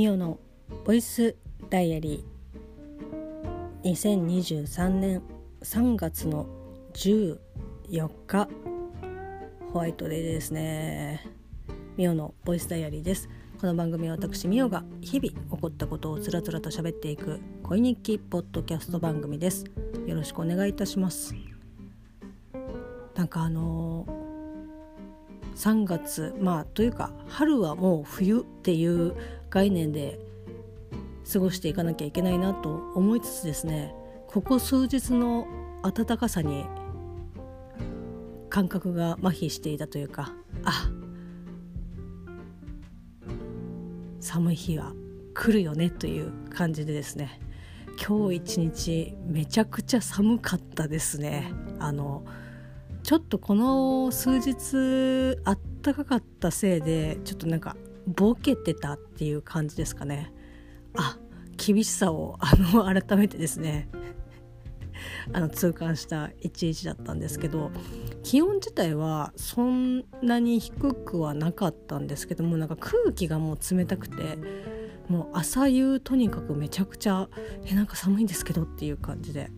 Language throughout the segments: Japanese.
ミオのボイスダイアリー。2023年3月の14日。ホワイトデーですね。ミオのボイスダイアリーです。この番組は私ミオが日々起こったことをつらつらと喋っていく恋日記ポッドキャスト番組です。よろしくお願いいたします。なんかあのー、3月まあというか春はもう冬っていう概念で過ごしていかなきゃいけないなと思いつつですねここ数日の暖かさに感覚が麻痺していたというかあ寒い日は来るよねという感じでですね今日一日めちゃくちゃ寒かったですね。あのちょっとこの数日あったかかったせいでちょっとなんかボケてたっていう感じですかね。あ厳しさをあの改めてですね。あの痛感した一日だったんですけど気温自体はそんなに低くはなかったんですけどもなんか空気がもう冷たくてもう朝夕とにかくめちゃくちゃえなんか寒いんですけどっていう感じで。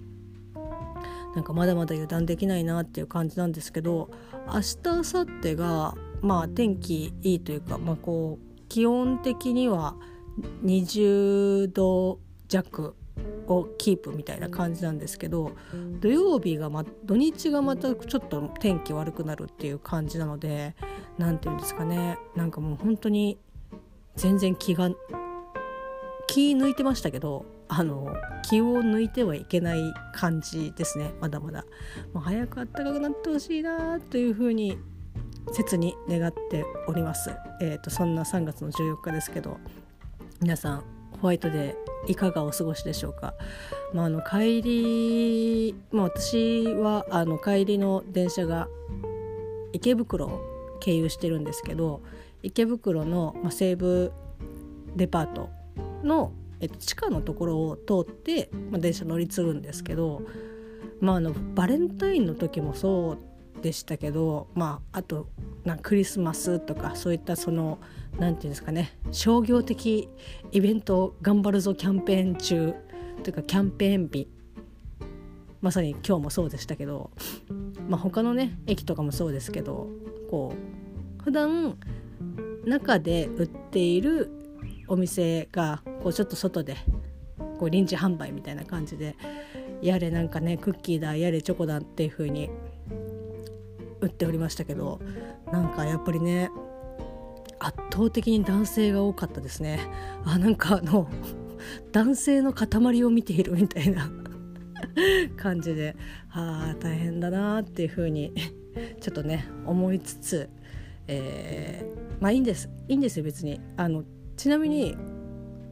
なんかまだまだ油断できないなっていう感じなんですけど明日明後日がまあ天気いいというか、まあ、こう気温的には20度弱をキープみたいな感じなんですけど土曜日が、ま、土日がまたちょっと天気悪くなるっていう感じなので何て言うんですかねなんかもう本当に全然気が気抜いてましたけどあの気を抜いてはいけない感じですね。まだまだ。もう早く暖かくなってほしいなというふうに切に願っております。えーと、そんな3月の14日ですけど皆さんホワイトデーいかがお過ごしでしょうか、まあ、あの帰り、まあ、私はあの帰りの電車が池袋を経由してるんですけど池袋の、ま、西武デパートの、えっと、地下のところを通って、まあ、電車乗り継ぐんですけど、まあ、あのバレンタインの時もそうでしたけど、まあ、あとなクリスマスとかそういったその何て言うんですかね商業的イベント頑張るぞキャンペーン中というかキャンペーン日。まさに今日もそうでしたけど、まあ、他のね駅とかもそうですけどこう普段中で売っているお店がこうちょっと外でこう臨時販売みたいな感じでやれなんかねクッキーだやれチョコだっていう風に打っておりましたけどなんかやっぱりね圧倒的に男性が多かったですね。あなんかあの男性の塊を見ているみたいな 感じであ大変だなっていう風にちょっとね思いつつ、えー、まあいいんですいいんですよ別に。あのちなみに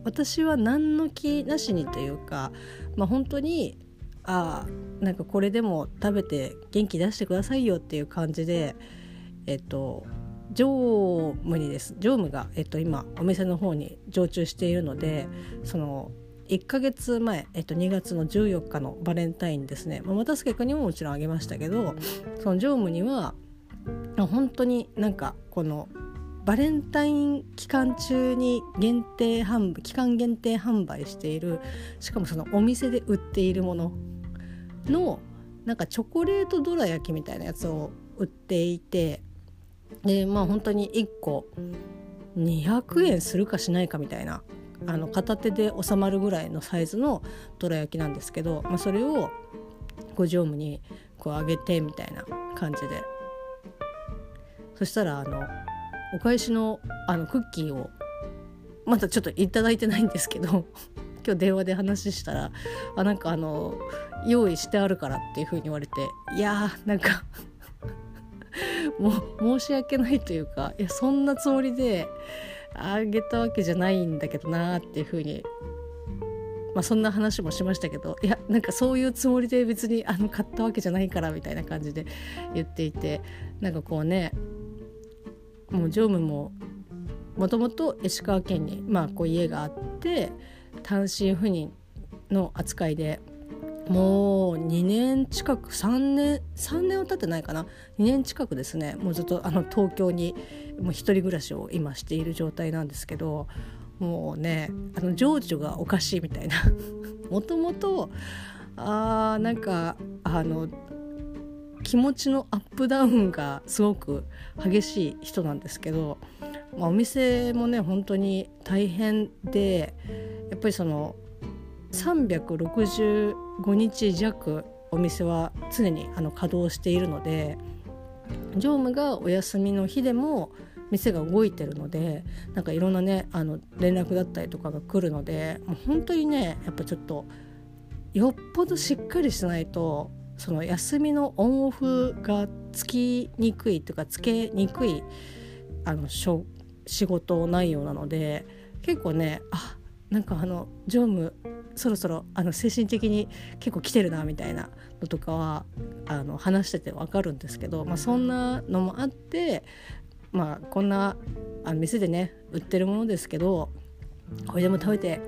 私は何の気なしにというか、まあ、本当にあなんかこれでも食べて元気出してくださいよっていう感じでえっと常務にです。常務が、えっと、今お店の方に常駐しているのでその1ヶ月前、えっと、2月の14日のバレンタインですね、まあ、又助君にももちろんあげましたけどその常務には本当になんかこのバレンタイン期間中に限定販売期間限定販売しているしかもそのお店で売っているもののなんかチョコレートどら焼きみたいなやつを売っていてでまあ本当に1個200円するかしないかみたいなあの片手で収まるぐらいのサイズのどら焼きなんですけど、まあ、それをご常務にこうあげてみたいな感じで。そしたらあのお返しのあのクッキーをまだちょっと頂いてないんですけど 今日電話で話したらあなんかあの用意してあるからっていう風に言われていやーなんか もう申し訳ないというかいやそんなつもりであげたわけじゃないんだけどなーっていう風にまあそんな話もしましたけどいやなんかそういうつもりで別にあの買ったわけじゃないからみたいな感じで言っていてなんかこうねもう常務ももともと石川県に、まあ、こう家があって単身赴任の扱いでもう2年近く3年3年は経ってないかな。2年近くですね。もうずっとあの東京にもう一人暮らしを今している状態なんですけどもうねあの情緒がおかしいみたいな。もともとあーなんかあの気持ちのアップダウンがすごく激しい人なんですけど、まあ、お店もね本当に大変でやっぱりその365日弱お店は常にあの稼働しているので常務がお休みの日でも店が動いてるのでなんかいろんなねあの連絡だったりとかが来るのでもう本当にねやっぱちょっとよっぽどしっかりしないとその休みのオンオフがつきにくいというかつけにくいあの仕事内容なので結構ねあなんかあの常務そろそろあの精神的に結構来てるなみたいなのとかはあの話してて分かるんですけど、まあ、そんなのもあってまあこんなあ店でね売ってるものですけどこれでも食べて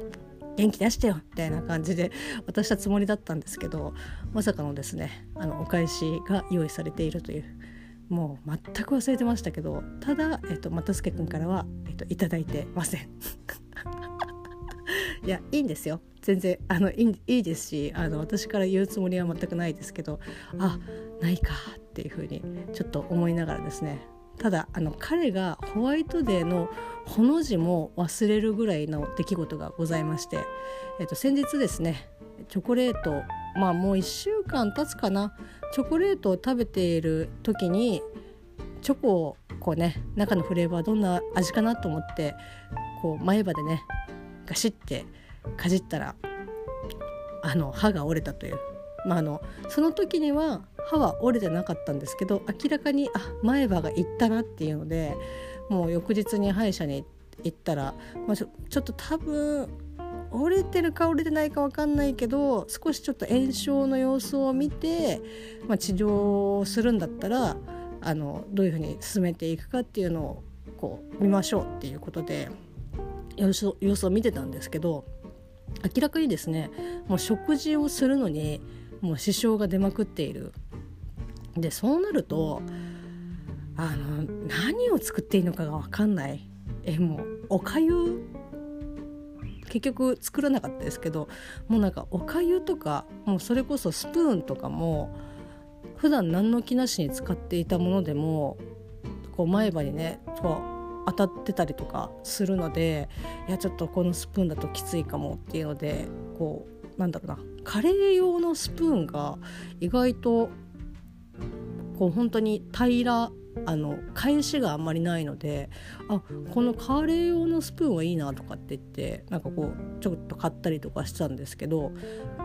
元気出してよみたいな感じで渡したつもりだったんですけどまさかのですねあのお返しが用意されているというもう全く忘れてましたけどただ、えっと、又助君からは、えっと、いただいてません。いやいいんですよ全然あのいいいいですしあの私から言うつもりは全くないですけどあないかっていうふうにちょっと思いながらですねただあの彼がホワイトデーのほの字も忘れるぐらいの出来事がございまして、えっと、先日ですねチョコレートまあもう1週間経つかな。チョコレートを食べている時にチョコをこうね中のフレーバーどんな味かなと思ってこう前歯でねガシッてかじったらあの歯が折れたという、まあ、あのその時には歯は折れてなかったんですけど明らかにあ前歯がいったなっていうのでもう翌日に歯医者に行ったら、まあ、ちょちょっと多分折れてるか折れてないか分かんないけど少しちょっと炎症の様子を見て、まあ、治療するんだったらあのどういうふうに進めていくかっていうのをこう見ましょうっていうことで様子様子を見てたんですけど明らかにですねもう食事をするのにもう支障が出まくっているでそうなるとあの何を作っていいのかが分かんない。えもうおかゆ結局作らなかったですけどもうなんかおかゆとかもうそれこそスプーンとかも普段何の気なしに使っていたものでもこう前歯にねこう当たってたりとかするのでいやちょっとこのスプーンだときついかもっていうのでこうなんだろうなカレー用のスプーンが意外とこう本当に平らあの返しがあんまりないのであこのカレー用のスプーンはいいなとかって言ってなんかこうちょっと買ったりとかしたんですけど、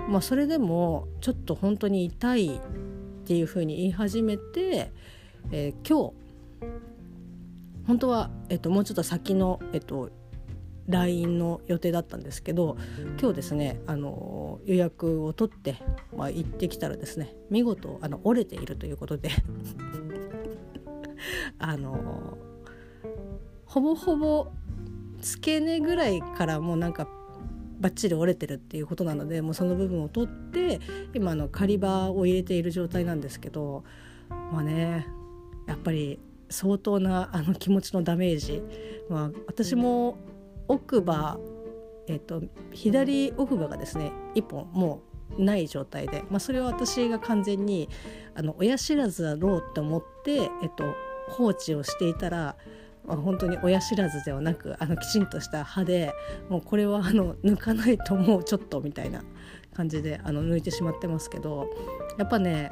まあ、それでもちょっと本当に痛いっていうふうに言い始めて、えー、今日本当は、えっと、もうちょっと先の、えっと、LINE の予定だったんですけど今日ですねあの予約を取って、まあ、行ってきたらですね見事あの折れているということで あのほぼほぼ付け根ぐらいからもうなんかバッチリ折れてるっていうことなのでもうその部分を取って今の狩場を入れている状態なんですけどまあねやっぱり相当なあの気持ちのダメージ、まあ、私も奥歯、えーと、左奥歯がですね1本もうない状態で、まあ、それは私が完全にあの親知らずだろうって思って、えーと、放置をしていたら、本当に親知らずではなくあのきちんとした歯でもうこれはあの抜かないともうちょっとみたいな感じであの抜いてしまってますけどやっぱね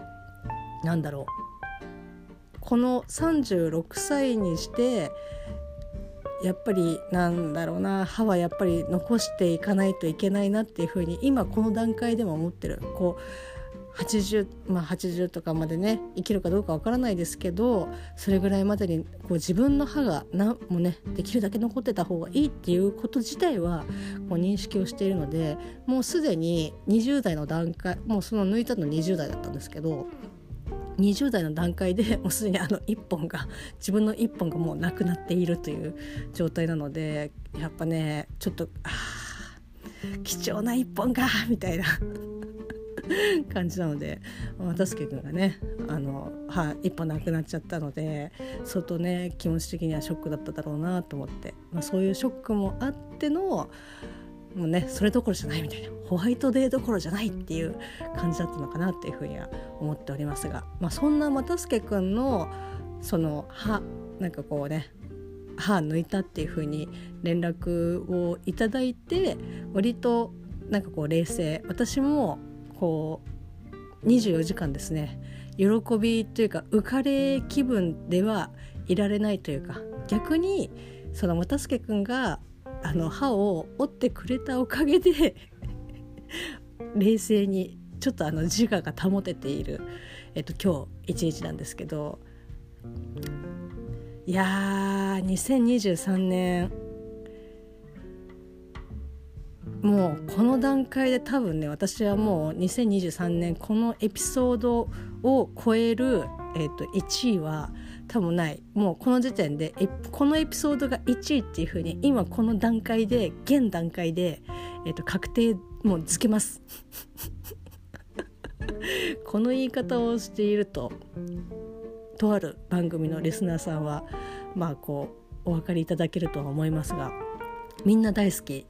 何だろう。この36歳にしてやっぱりなんだろうな歯はやっぱり残していかないといけないなっていうふうに今この段階でも思ってる。こう80まあ80とかまでね生きるかどうかわからないですけどそれぐらいまでにこう自分の歯が何もねできるだけ残ってた方がいいっていうこと自体はこう認識をしているのでもうすでに20代の段階もうその抜いたの20代だったんですけど20代の段階で もうすでにあの1本が自分の1本がもうなくなっているという状態なのでやっぱねちょっとあ貴重な1本がみたいな 感じなので渡助君がねあの歯一本なくなっちゃったので相当ね気持ち的にはショックだっただろうなと思って、まあ、そういうショックもあってのもうねそれどころじゃないみたいな。ホワイトデーどころじゃないっていう感じだったのかなっていうふうには思っておりますが、まあ、そんな又助君のその歯なんかこうね歯抜いたっていうふうに連絡をいただいて割となんかこう冷静。私もこう24時間ですね喜びというか浮かれ気分ではいられないというか逆にその又助君があの歯を折ってくれたおかげで 冷静にちょっとあの自我が保てている、えっと、今日一日なんですけどいやー2023年もうこの段階で多分ね私はもう2023年このエピソードを超える、えー、と1位は多分ない。もうこの時点でこのエピソードが1位っていう風に今この段階で現段階で、えー、と確定もうつけます。この言い方をしているととある番組のリスナーさんはまあこうお分かりいただけるとは思いますがみんな大好き。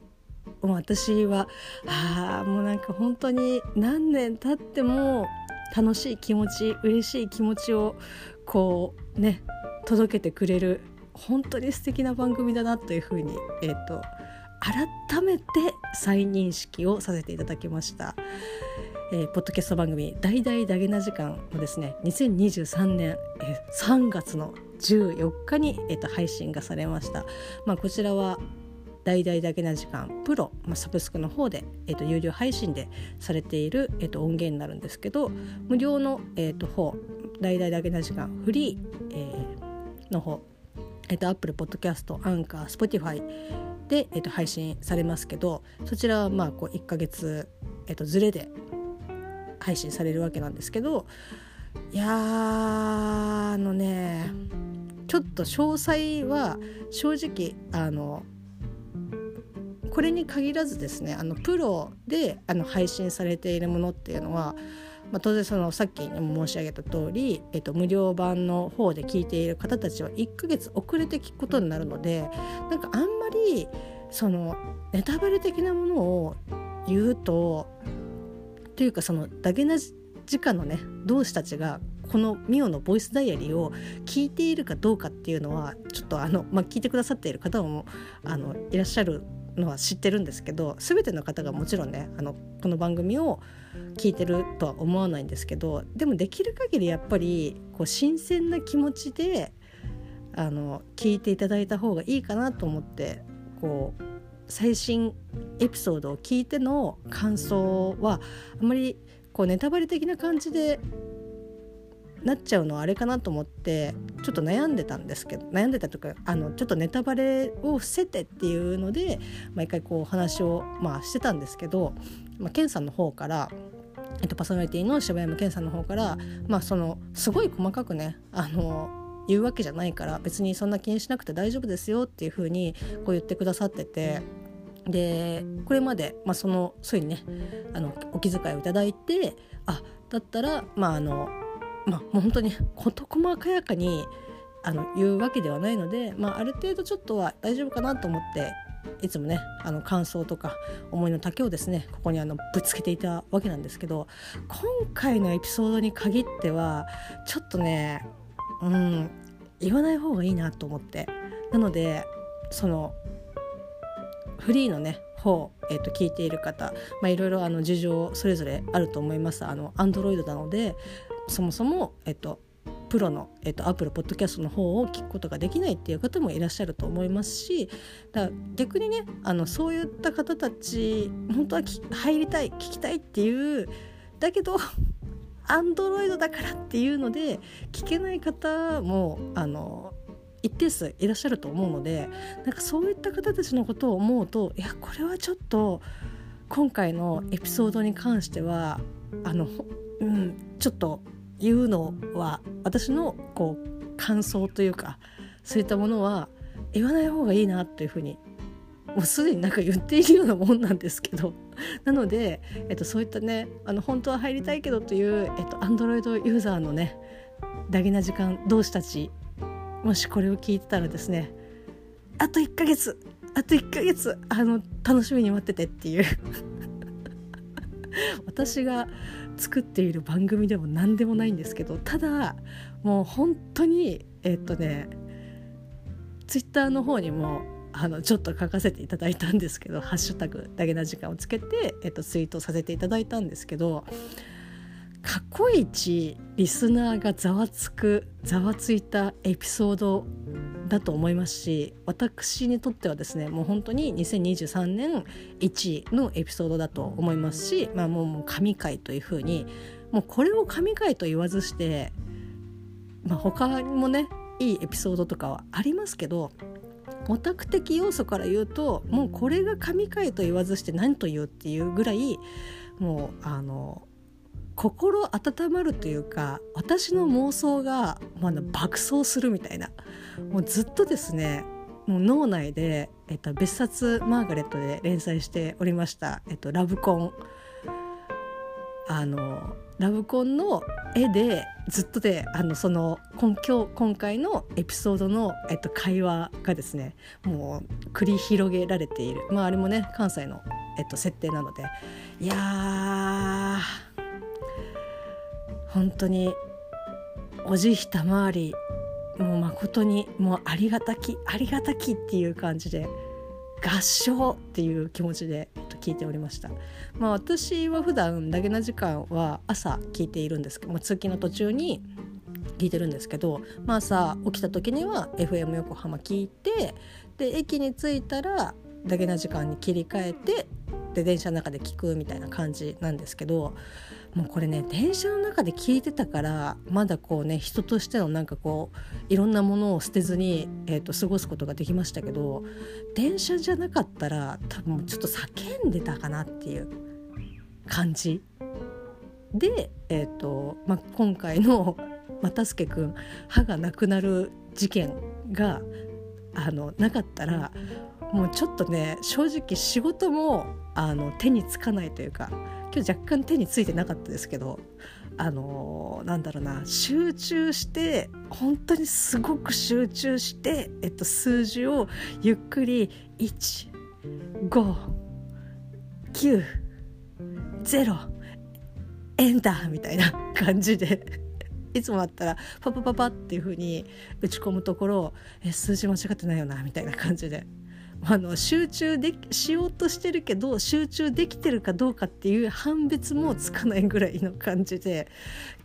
私はあもうなんか本当に何年経っても楽しい気持ち嬉しい気持ちをこうね届けてくれる本当に素敵な番組だなというふうに、えーと、改めて再認識をさせていただきました。えー、ポッドキャスト番組「大々だげな時間」もですね2023年、えー、3月の14日に、えーと、配信がされました。まあ、こちらは大々だけな時間プロ、まあ、サブスクの方で、えーと、有料配信でされている、えーと、音源になるんですけど無料の、えーと、方大々だけな時間フリー、えー、の方、えー、と Apple Podcast アンカー Spotify で、えー、と配信されますけどそちらはまあこう1ヶ月、えー、とずれで配信されるわけなんですけどいやあのねちょっと詳細は正直あのこれに限らずですねあのプロであの配信されているものっていうのは、まあ、当然そのさっき申し上げた通り、えっと、無料版の方で聞いている方たちは1ヶ月遅れて聞くことになるのでなんかあんまりそのネタバレ的なものを言うとというかそのダゲな時間のね同志たちがこのミオのボイスダイアリーを聞いているかどうかっていうのはちょっとあの、まあ、聞いてくださっている方もあのいらっしゃるのは知ってるんですけど全ての方がもちろんねあのこの番組を聞いてるとは思わないんですけどでもできる限りやっぱりこう新鮮な気持ちであの聞いていただいた方がいいかなと思ってこう最新エピソードを聞いての感想はあんまりこうネタバレ的な感じでなっちゃうのはあれかなと思ってちょっと悩んでたんですけど悩んでたとかあのちょっとネタバレを伏せてっていうので毎回こう話を、まあ、してたんですけど、まあ、ケンさんの方からえっと、パーソナリティの柴山健さんの方から、まあ、そのすごい細かくねあの言うわけじゃないから別にそんな気にしなくて大丈夫ですよっていう風にこう言ってくださっててでこれまで、まあ、そのそういうにねあのお気遣いをいただいてあだったらまああのまあ、本当に事細かやかにあの言うわけではないので、まあ、ある程度ちょっとは大丈夫かなと思っていつもねあの感想とか思いの丈をですねここにあのぶつけていたわけなんですけど今回のエピソードに限ってはちょっとねうん言わない方がいいなと思って。なのでそのフリーのね方、えー、と聞いている方、まあ、いろいろあの事情それぞれあると思います。あの Android なのでそもそも、えっと、プロの、えっと、アップルポッドキャストの方を聞くことができないっていう方もいらっしゃると思いますしだ逆にねあのそういった方たち本当は入りたい聞きたいっていうだけど アンドロイドだからっていうので聞けない方もあの一定数いらっしゃると思うのでなんかそういった方たちのことを思うといやこれはちょっと今回のエピソードに関してはあの、うん、ちょっと言うのは私のこう感想というかそういったものは言わない方がいいなというふうにもうすでになんか言っているようなもんなんですけど。なので、えっと、そういったねあの本当は入りたいけどという、えっと、Android ユーザーのねダゲな時間同士たちもしこれを聞いてたらですねあと1ヶ月あと1ヶ月あの楽しみに待っててっていう。私が作っている番組でも何でもないんですけどただもう本当にえっとねツイッターの方にもあのちょっと書かせていただいたんですけど「ハッシュタグだけな時間」をつけて、えっと、ツイートさせていただいたんですけど過去一リスナーがざわつくざわついたエピソードだと思いますし私にとってはですねもう本当に2023年1位のエピソードだと思いますし、まあ、もう神回というふうにもうこれを神回と言わずして、まあ、他にもねいいエピソードとかはありますけどオタク的要素から言うともうこれが神回と言わずして何と言うっていうぐらいもうあの心温まるというか私の妄想が、まあ、爆走するみたいな。もうずっとですねもう脳内で、えっと、別冊マーガレットで連載しておりました、えっと、ラブコン。あのラブコンの絵でずっとであのその今今今回のエピソードの、えっと、会話がですねもう繰り広げられている。まああれもね関西の、えっと、設定なので。いや本当におじひたまわりもう誠にもうありがたきありがたきっていう感じで合唱っていう気持ちで聞いておりました。まあ、私は普段だけな時間は朝聞いているんですけど、まあ、通勤の途中に聞いてるんですけど、まあ、朝起きた時には FM 横浜聞いてで駅に着いたらだけな時間に切り替えてで電車の中で聞くみたいな感じなんですけどもうこれね電車の中で聞いてたからまだこうね人としてのなんかこういろんなものを捨てずに、えーと、過ごすことができましたけど電車じゃなかったら多分ちょっと叫んでたかなっていう感じ。で、えーとまあ、今回の又助君歯がなくなる事件があのなかったらもうちょっとね正直仕事もあの手につかないというか今日若干手についてなかったですけどあのー、なんだろうな集中して本当にすごく集中して、えっと、数字をゆっくり159 0エンターみたいな感じでいつもだったらパパパパっていう風に打ち込むところえ数字間違ってないよなみたいな感じであの集中でしようとしてるけど集中できてるかどうかっていう判別もつかないぐらいの感じで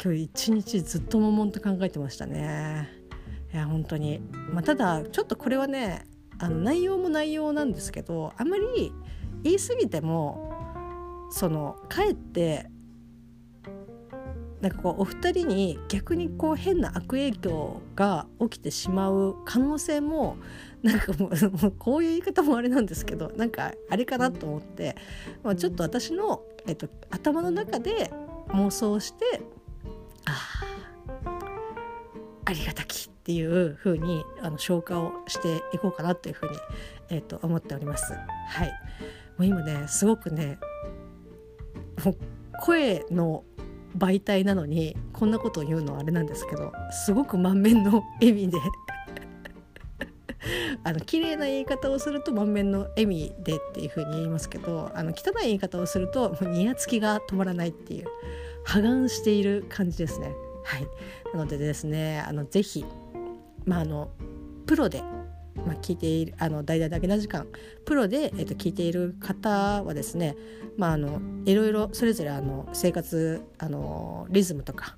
今日一日ずっと悶々と考えてましたね。いや本当に、まあ、ただちょっとこれはねあの内容も内容なんですけどあまり言い過ぎてもそのかえってなんかこうお二人に逆にこう変な悪影響が起きてしまう可能性もなんかもうこういう言い方もあれなんですけどなんかあれかなと思って、まあ、ちょっと私の、えっと、頭の中で妄想してああありがたきっていう風にあに消化をしていこうかなというふうに、えっと、思っております。はい、もう今ねすごくね声の媒体なのにこんなことを言うのはあれなんですけどすごく満面の笑みで あの綺麗な言い方をすると満面の笑みでっていう風に言いますけどあの汚い言い方をするともうニヤつきが止まらないっていう破顔している感じですね。はい、なのでですねあのぜひ、まあ、あのプロでまあ、聞いているあの大々だけな時間プロで、えー、と聞いている方はですね、まあ、あのいろいろそれぞれあの生活あのリズムとか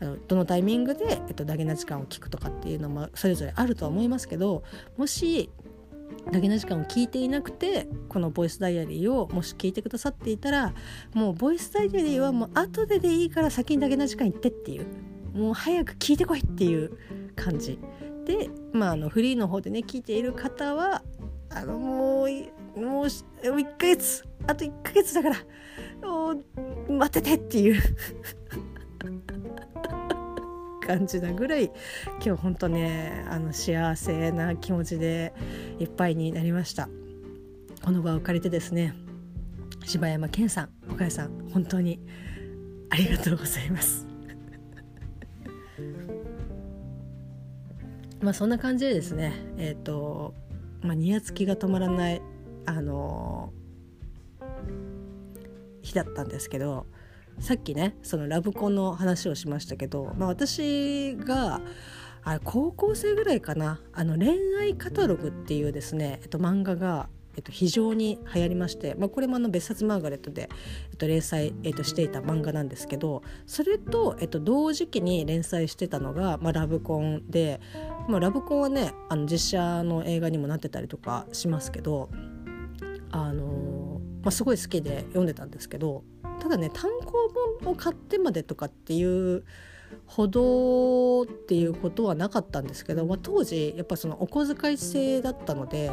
あのどのタイミングで、えっと、ダゲな時間を聞くとかっていうのもそれぞれあるとは思いますけどもしダゲな時間を聞いていなくてこのボイスダイアリーをもし聞いてくださっていたらもうボイスダイアリーはもう後ででいいから先にダゲな時間行ってっていうもう早く聞いてこいっていう感じ。で、まあ、あのフリーの方でね聞いている方はあのもうもう1ヶ月あと1ヶ月だから待っててっていう 感じなぐらい今日ほんとねあの幸せな気持ちでいっぱいになりました。この場を借りてですね柴山健さん岡谷さん本当にありがとうございますまあそんな感じでですねえっ、ー、とまあニヤつきが止まらないあのー、日だったんですけどさっきねそのラブコンの話をしましたけど、まあ、私があ高校生ぐらいかな「あの恋愛カタログ」っていうですね、えっと、漫画が、えっと、非常に流行りまして、まあ、これもあの別冊マーガレットで、えっと、連載、えっと、していた漫画なんですけどそれと、えっと、同時期に連載してたのが、まあ、ラブコンで、まあ、ラブコンはねあの実写の映画にもなってたりとかしますけどあのまあ、すごい好きで読んでたんですけどただね単行本を買ってまでとかっていうほどっていうことはなかったんですけど、まあ、当時やっぱそのお小遣い制だったので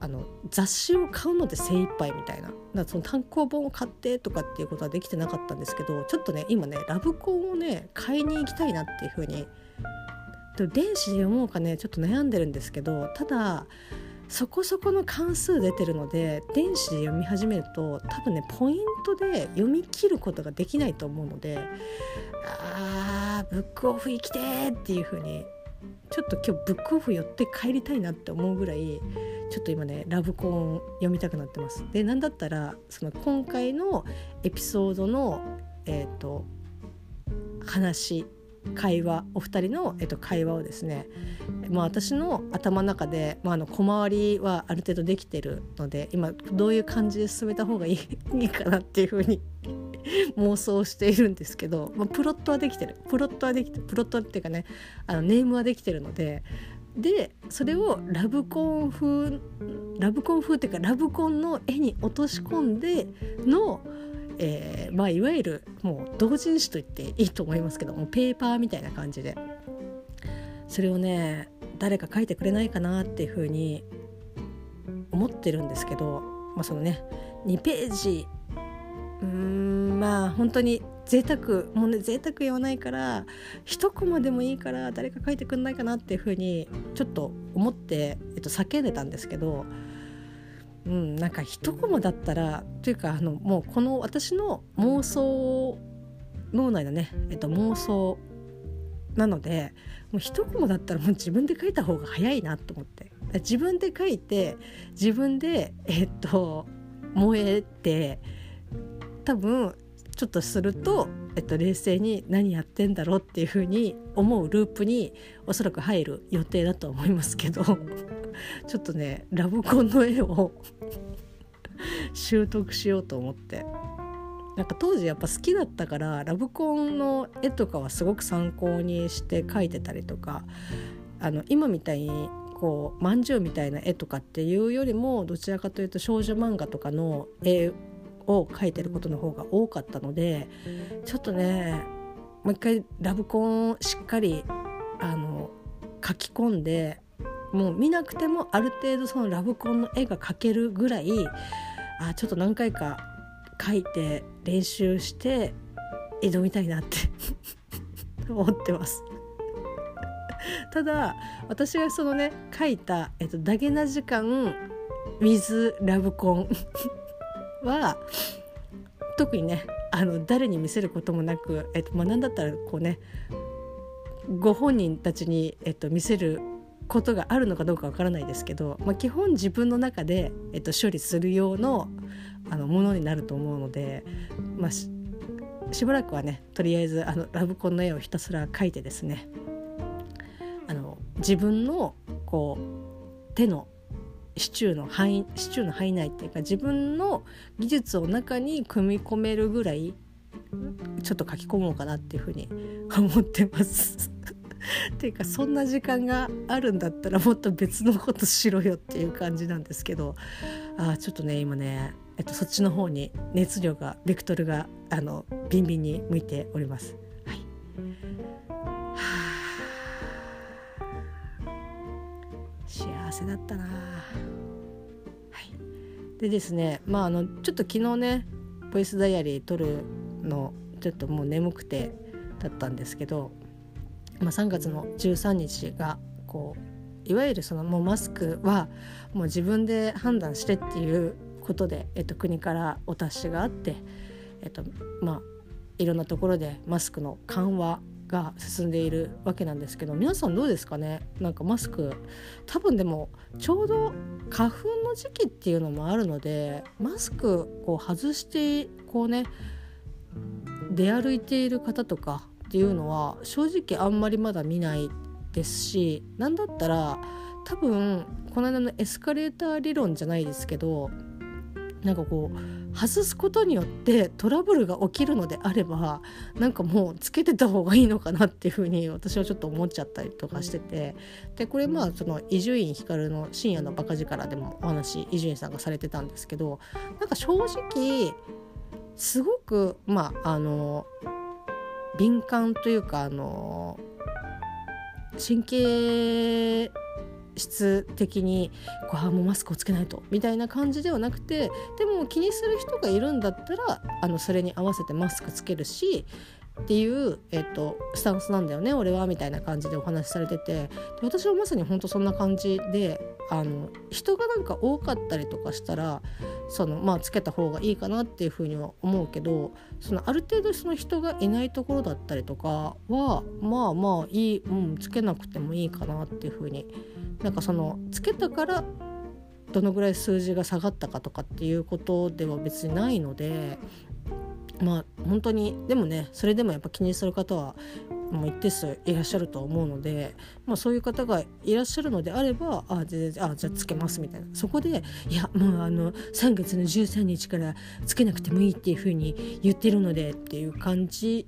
あの雑誌を買うので精一杯みたいなだその単行本を買ってとかっていうことはできてなかったんですけどちょっとね今ねラブコンをね買いに行きたいなっていうふうに電子で読もうかねちょっと悩んでるんですけどただそこそこの関数出てるので電子で読み始めると多分ねポイントで読み切ることができないと思うのであーブックオフ行きてーっていう風にちょっと今日ブックオフ寄って帰りたいなって思うぐらいちょっと今ねラブコーン読みたくなってます。で何だったらその今回のエピソードのえっ、ー、と話会話お二人の、えっと、会話をですね、まあ、私の頭の中で、まあ、あの小回りはある程度できてるので今どういう感じで進めた方がいい かなっていうふうに 妄想しているんですけど、まあ、プロットはできてる。プロットはできてプロットっていうかねあのネームはできてるのででそれをラブコン風ラブコン風っていうかラブコンの絵に落とし込んでのえー、まあいわゆるもう同人誌と言っていいと思いますけどもペーパーみたいな感じで。それをね誰か書いてくれないかなっていうふうに思ってるんですけど、まあ、そのね2ページ。うーんまあ本当に贅沢もうね贅沢言わないから一コマでもいいから誰か書いてくんないかなっていうふうにちょっと思って、えっと、叫んでたんですけどうん、なんか一コマだったらというかあのもうこの私の妄想脳内のね、えっと、妄想なのでもう一コマだったらもう自分で書いた方が早いなと思って。自分で書いて自分でえっと燃えて多分ちょっとすると、えっと、冷静に何やってんだろうっていうふうに思うループにおそらく入る予定だと思いますけど。ちょっとねラブコンの絵を 習得しようと思って。なんか当時やっぱ好きだったからラブコンの絵とかはすごく参考にして描いてたりとかあの今みたいにこうまんじゅうみたいな絵とかっていうよりもどちらかというと少女漫画とかの絵を描いてることの方が多かったのでちょっとねもう一回ラブコンをしっかりあの書き込んでもう見なくてもある程度そのラブコンの絵が描けるぐらいあちょっと何回か描いて練習して挑みたいなって 思ってます。ただ私がそのね書いた「えっと、ダゲな時間 with ラブコン は特にねあの誰に見せることもなく、えっとまあ、何だったらこうねご本人たちに、えっと、見せることがあるのかどうかわからないですけど、まあ、基本自分の中で、えっと、処理する用のあのものになると思うので、まあ、しばらくはねとりあえずあのラブコンの絵をひたすら描いてですねあの自分のこう手のシチューの範囲シチューの範囲内っていうか自分の技術を中に組み込めるぐらいちょっと書き込もうかなっていうふうに思ってます。っていうかそんな時間があるんだったらもっと別のことしろよっていう感じなんですけどあちょっとね今ね、えっと、そっちの方に熱量がベクトルがあのビンビンに向いております。はい、幸せだったな。はい。でですねまああのちょっと昨日ねボイスダイアリー撮るのちょっともう眠くてだったんですけど、まあ、3月の13日がこういわゆるそのもうマスクはもう自分で判断してっていうことで、えっと、国からお達しがあって、えっと、まあいろんなところでマスクの緩和が進んでいるわけなんですけど皆さんどうですかね？なんかマスク多分でもちょうど花粉の時期っていうのもあるのでマスクこう外してこうね出歩いている方とかっていうのは正直あんまりまだ見ないですし何だったら多分この間のエスカレーター理論じゃないですけどなんかこう外すことによってトラブルが起きるのであればなんかもうつけてた方がいいのかなっていうふうに私はちょっと思っちゃったりとかしててでこれまあその伊集院光の深夜のバカ力でもお話伊集院さんがされてたんですけどなんか正直すごくまああの敏感というかあの神経質的にこうあもうマスクをつけないとみたいな感じではなくてでも気にする人がいるんだったらあのそれに合わせてマスクつけるしっていう、えっと、スタンスなんだよね俺はみたいな感じでお話しされてて。で私はまさに本当そんな感じであの人がなんか多かったりとかしたらそのまあつけた方がいいかなっていうふうには思うけどそのある程度その人がいないところだったりとかはまあまあいい、うん、つけなくてもいいかなっていうふうに。なんかそのつけたからどのぐらい数字が下がったかとかっていうことでは別にないのでまあ本当にでもねそれでもやっぱ気にする方はもう一定数いらっしゃると思うので、まあ、そういう方がいらっしゃるのであればあ全然あじゃあつけますみたいなそこでいやもうあの3月の13日からつけなくてもいいっていうふうに言ってるのでっていう感じ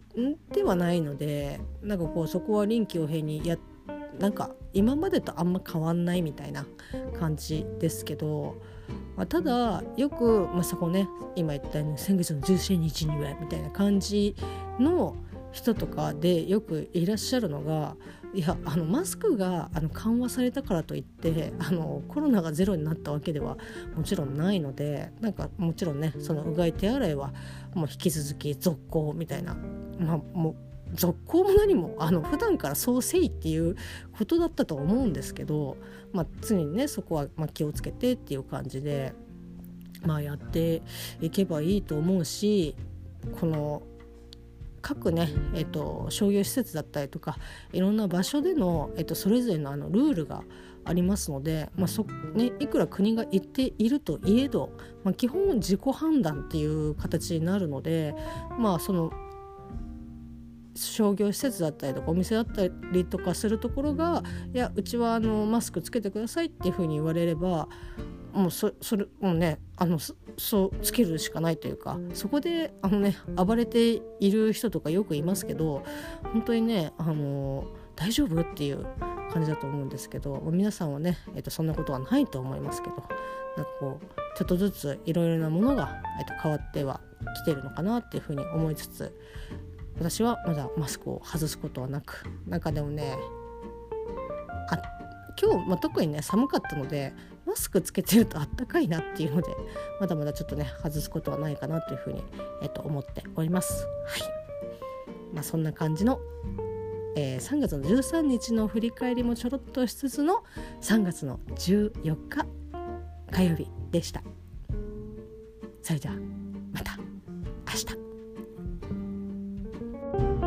ではないのでなんかこうそこは臨機応変にやなんか今までとあんま変わんないみたいな感じですけど。まあ、ただよく、まあ、そこね今言ったように先月の17日にはみたいな感じの人とかでよくいらっしゃるのがいやあのマスクがあの緩和されたからといってあのコロナがゼロになったわけではもちろんないのでなんかもちろんねそのうがい手洗いはもう引き続き続行みたいな、まあ、もう続行も何もあの普段からそうせいっていうことだったと思うんですけど、まあ、常にねそこはま気をつけてっていう感じで、まあ、やっていけばいいと思うしこの各ね、えーと、商業施設だったりとかいろんな場所での、えーと、それぞれのあのルールがありますので、まあそね、いくら国が言っているといえど、まあ、基本自己判断っていう形になるので、まあ、その商業施設だったりとかお店だったりとかするところがいやうちはあのマスクつけてくださいっていうふうに言われればもうそそれもうねあのそうつけるしかないというかそこであのね暴れている人とかよくいますけど本当にねあの大丈夫っていう感じだと思うんですけど皆さんはね、えー、とそんなことはないと思いますけどなんかこうちょっとずついろいろなものが、えー、と変わってはきてるのかなっていうふうに思いつつ私はまだマスクを外すことはなくなんかでもねあ今日、まあ、特にね寒かったのでマスクつけてるとあったかいなっていうのでまだまだちょっとね外すことはないかなというふうに、えっと、思っております。はいまあ、そんな感じの、えー、3月の13日の振り返りもちょろっとしつつの3月の14日火曜日でした。それじゃあ thank you